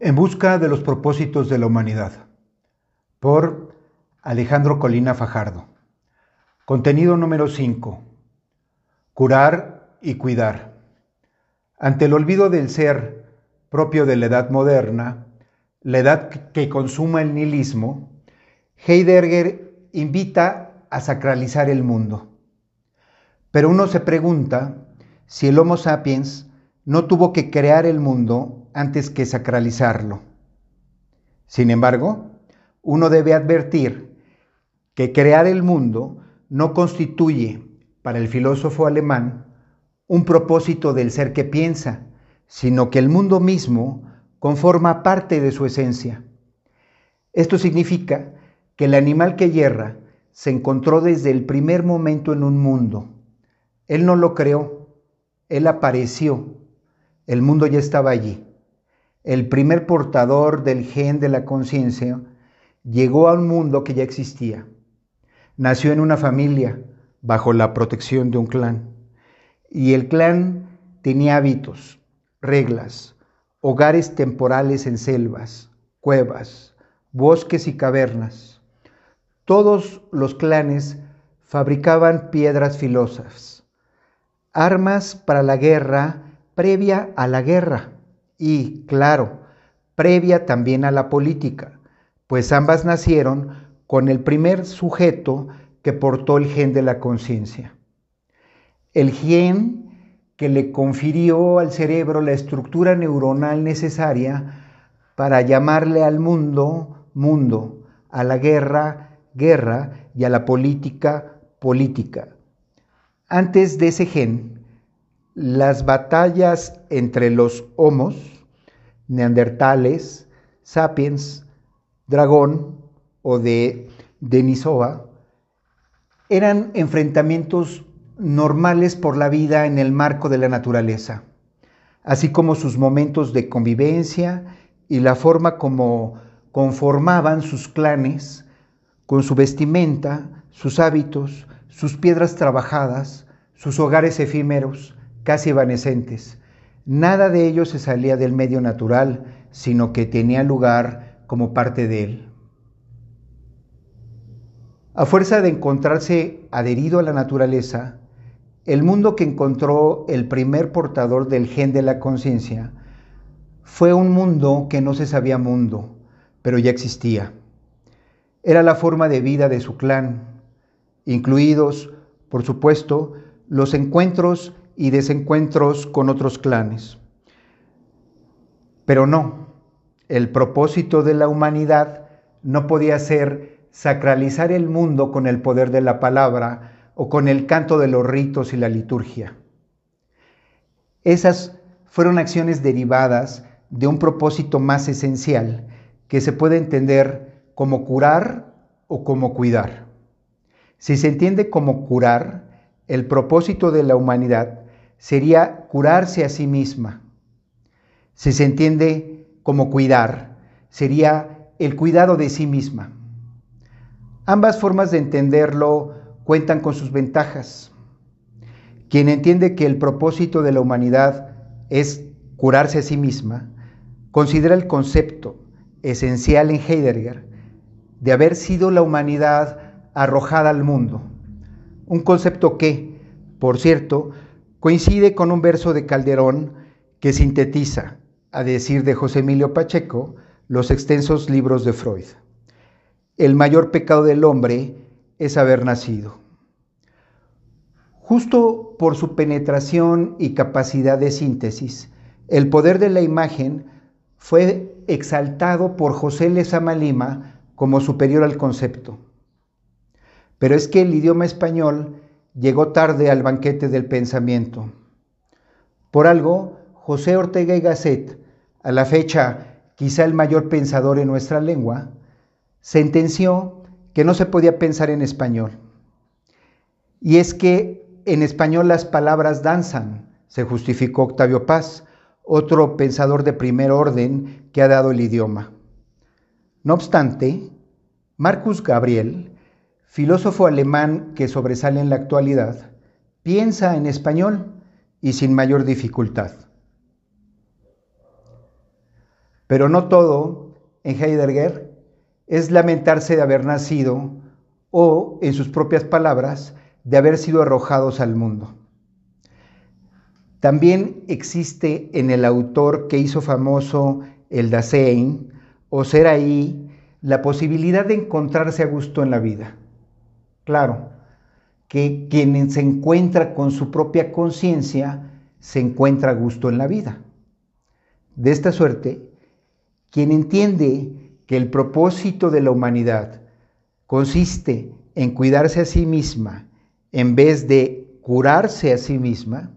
En busca de los propósitos de la humanidad. Por Alejandro Colina Fajardo. Contenido número 5. Curar y cuidar. Ante el olvido del ser propio de la edad moderna, la edad que consuma el nihilismo, Heidegger invita a sacralizar el mundo. Pero uno se pregunta si el Homo sapiens no tuvo que crear el mundo antes que sacralizarlo. Sin embargo, uno debe advertir que crear el mundo no constituye, para el filósofo alemán, un propósito del ser que piensa, sino que el mundo mismo conforma parte de su esencia. Esto significa que el animal que hierra se encontró desde el primer momento en un mundo. Él no lo creó, él apareció. El mundo ya estaba allí el primer portador del gen de la conciencia, llegó a un mundo que ya existía. Nació en una familia bajo la protección de un clan. Y el clan tenía hábitos, reglas, hogares temporales en selvas, cuevas, bosques y cavernas. Todos los clanes fabricaban piedras filosas, armas para la guerra previa a la guerra y, claro, previa también a la política, pues ambas nacieron con el primer sujeto que portó el gen de la conciencia. El gen que le confirió al cerebro la estructura neuronal necesaria para llamarle al mundo mundo, a la guerra guerra y a la política política. Antes de ese gen, las batallas entre los homos, neandertales, sapiens, dragón o de Denisova, eran enfrentamientos normales por la vida en el marco de la naturaleza, así como sus momentos de convivencia y la forma como conformaban sus clanes con su vestimenta, sus hábitos, sus piedras trabajadas, sus hogares efímeros, casi evanescentes. Nada de ello se salía del medio natural, sino que tenía lugar como parte de él. A fuerza de encontrarse adherido a la naturaleza, el mundo que encontró el primer portador del gen de la conciencia fue un mundo que no se sabía mundo, pero ya existía. Era la forma de vida de su clan, incluidos, por supuesto, los encuentros y desencuentros con otros clanes. Pero no, el propósito de la humanidad no podía ser sacralizar el mundo con el poder de la palabra o con el canto de los ritos y la liturgia. Esas fueron acciones derivadas de un propósito más esencial que se puede entender como curar o como cuidar. Si se entiende como curar, el propósito de la humanidad sería curarse a sí misma. Si se entiende como cuidar, sería el cuidado de sí misma. Ambas formas de entenderlo cuentan con sus ventajas. Quien entiende que el propósito de la humanidad es curarse a sí misma, considera el concepto esencial en Heidegger de haber sido la humanidad arrojada al mundo. Un concepto que, por cierto, coincide con un verso de Calderón que sintetiza, a decir de José Emilio Pacheco, los extensos libros de Freud. El mayor pecado del hombre es haber nacido. Justo por su penetración y capacidad de síntesis, el poder de la imagen fue exaltado por José Lezama Lima como superior al concepto. Pero es que el idioma español llegó tarde al banquete del pensamiento. Por algo, José Ortega y Gasset, a la fecha quizá el mayor pensador en nuestra lengua, sentenció que no se podía pensar en español. Y es que en español las palabras danzan, se justificó Octavio Paz, otro pensador de primer orden que ha dado el idioma. No obstante, Marcus Gabriel filósofo alemán que sobresale en la actualidad, piensa en español y sin mayor dificultad. Pero no todo, en Heidegger, es lamentarse de haber nacido o, en sus propias palabras, de haber sido arrojados al mundo. También existe en el autor que hizo famoso el Dasein o ahí la posibilidad de encontrarse a gusto en la vida. Claro, que quien se encuentra con su propia conciencia se encuentra a gusto en la vida. De esta suerte, quien entiende que el propósito de la humanidad consiste en cuidarse a sí misma en vez de curarse a sí misma,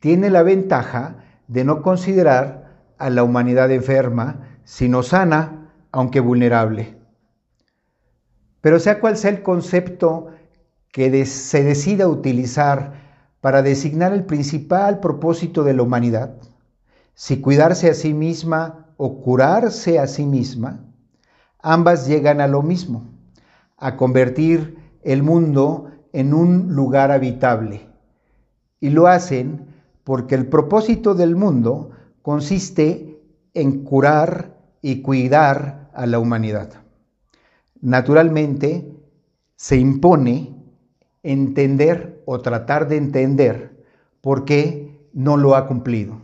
tiene la ventaja de no considerar a la humanidad enferma, sino sana, aunque vulnerable. Pero sea cual sea el concepto que se decida utilizar para designar el principal propósito de la humanidad, si cuidarse a sí misma o curarse a sí misma, ambas llegan a lo mismo, a convertir el mundo en un lugar habitable. Y lo hacen porque el propósito del mundo consiste en curar y cuidar a la humanidad. Naturalmente, se impone entender o tratar de entender por qué no lo ha cumplido.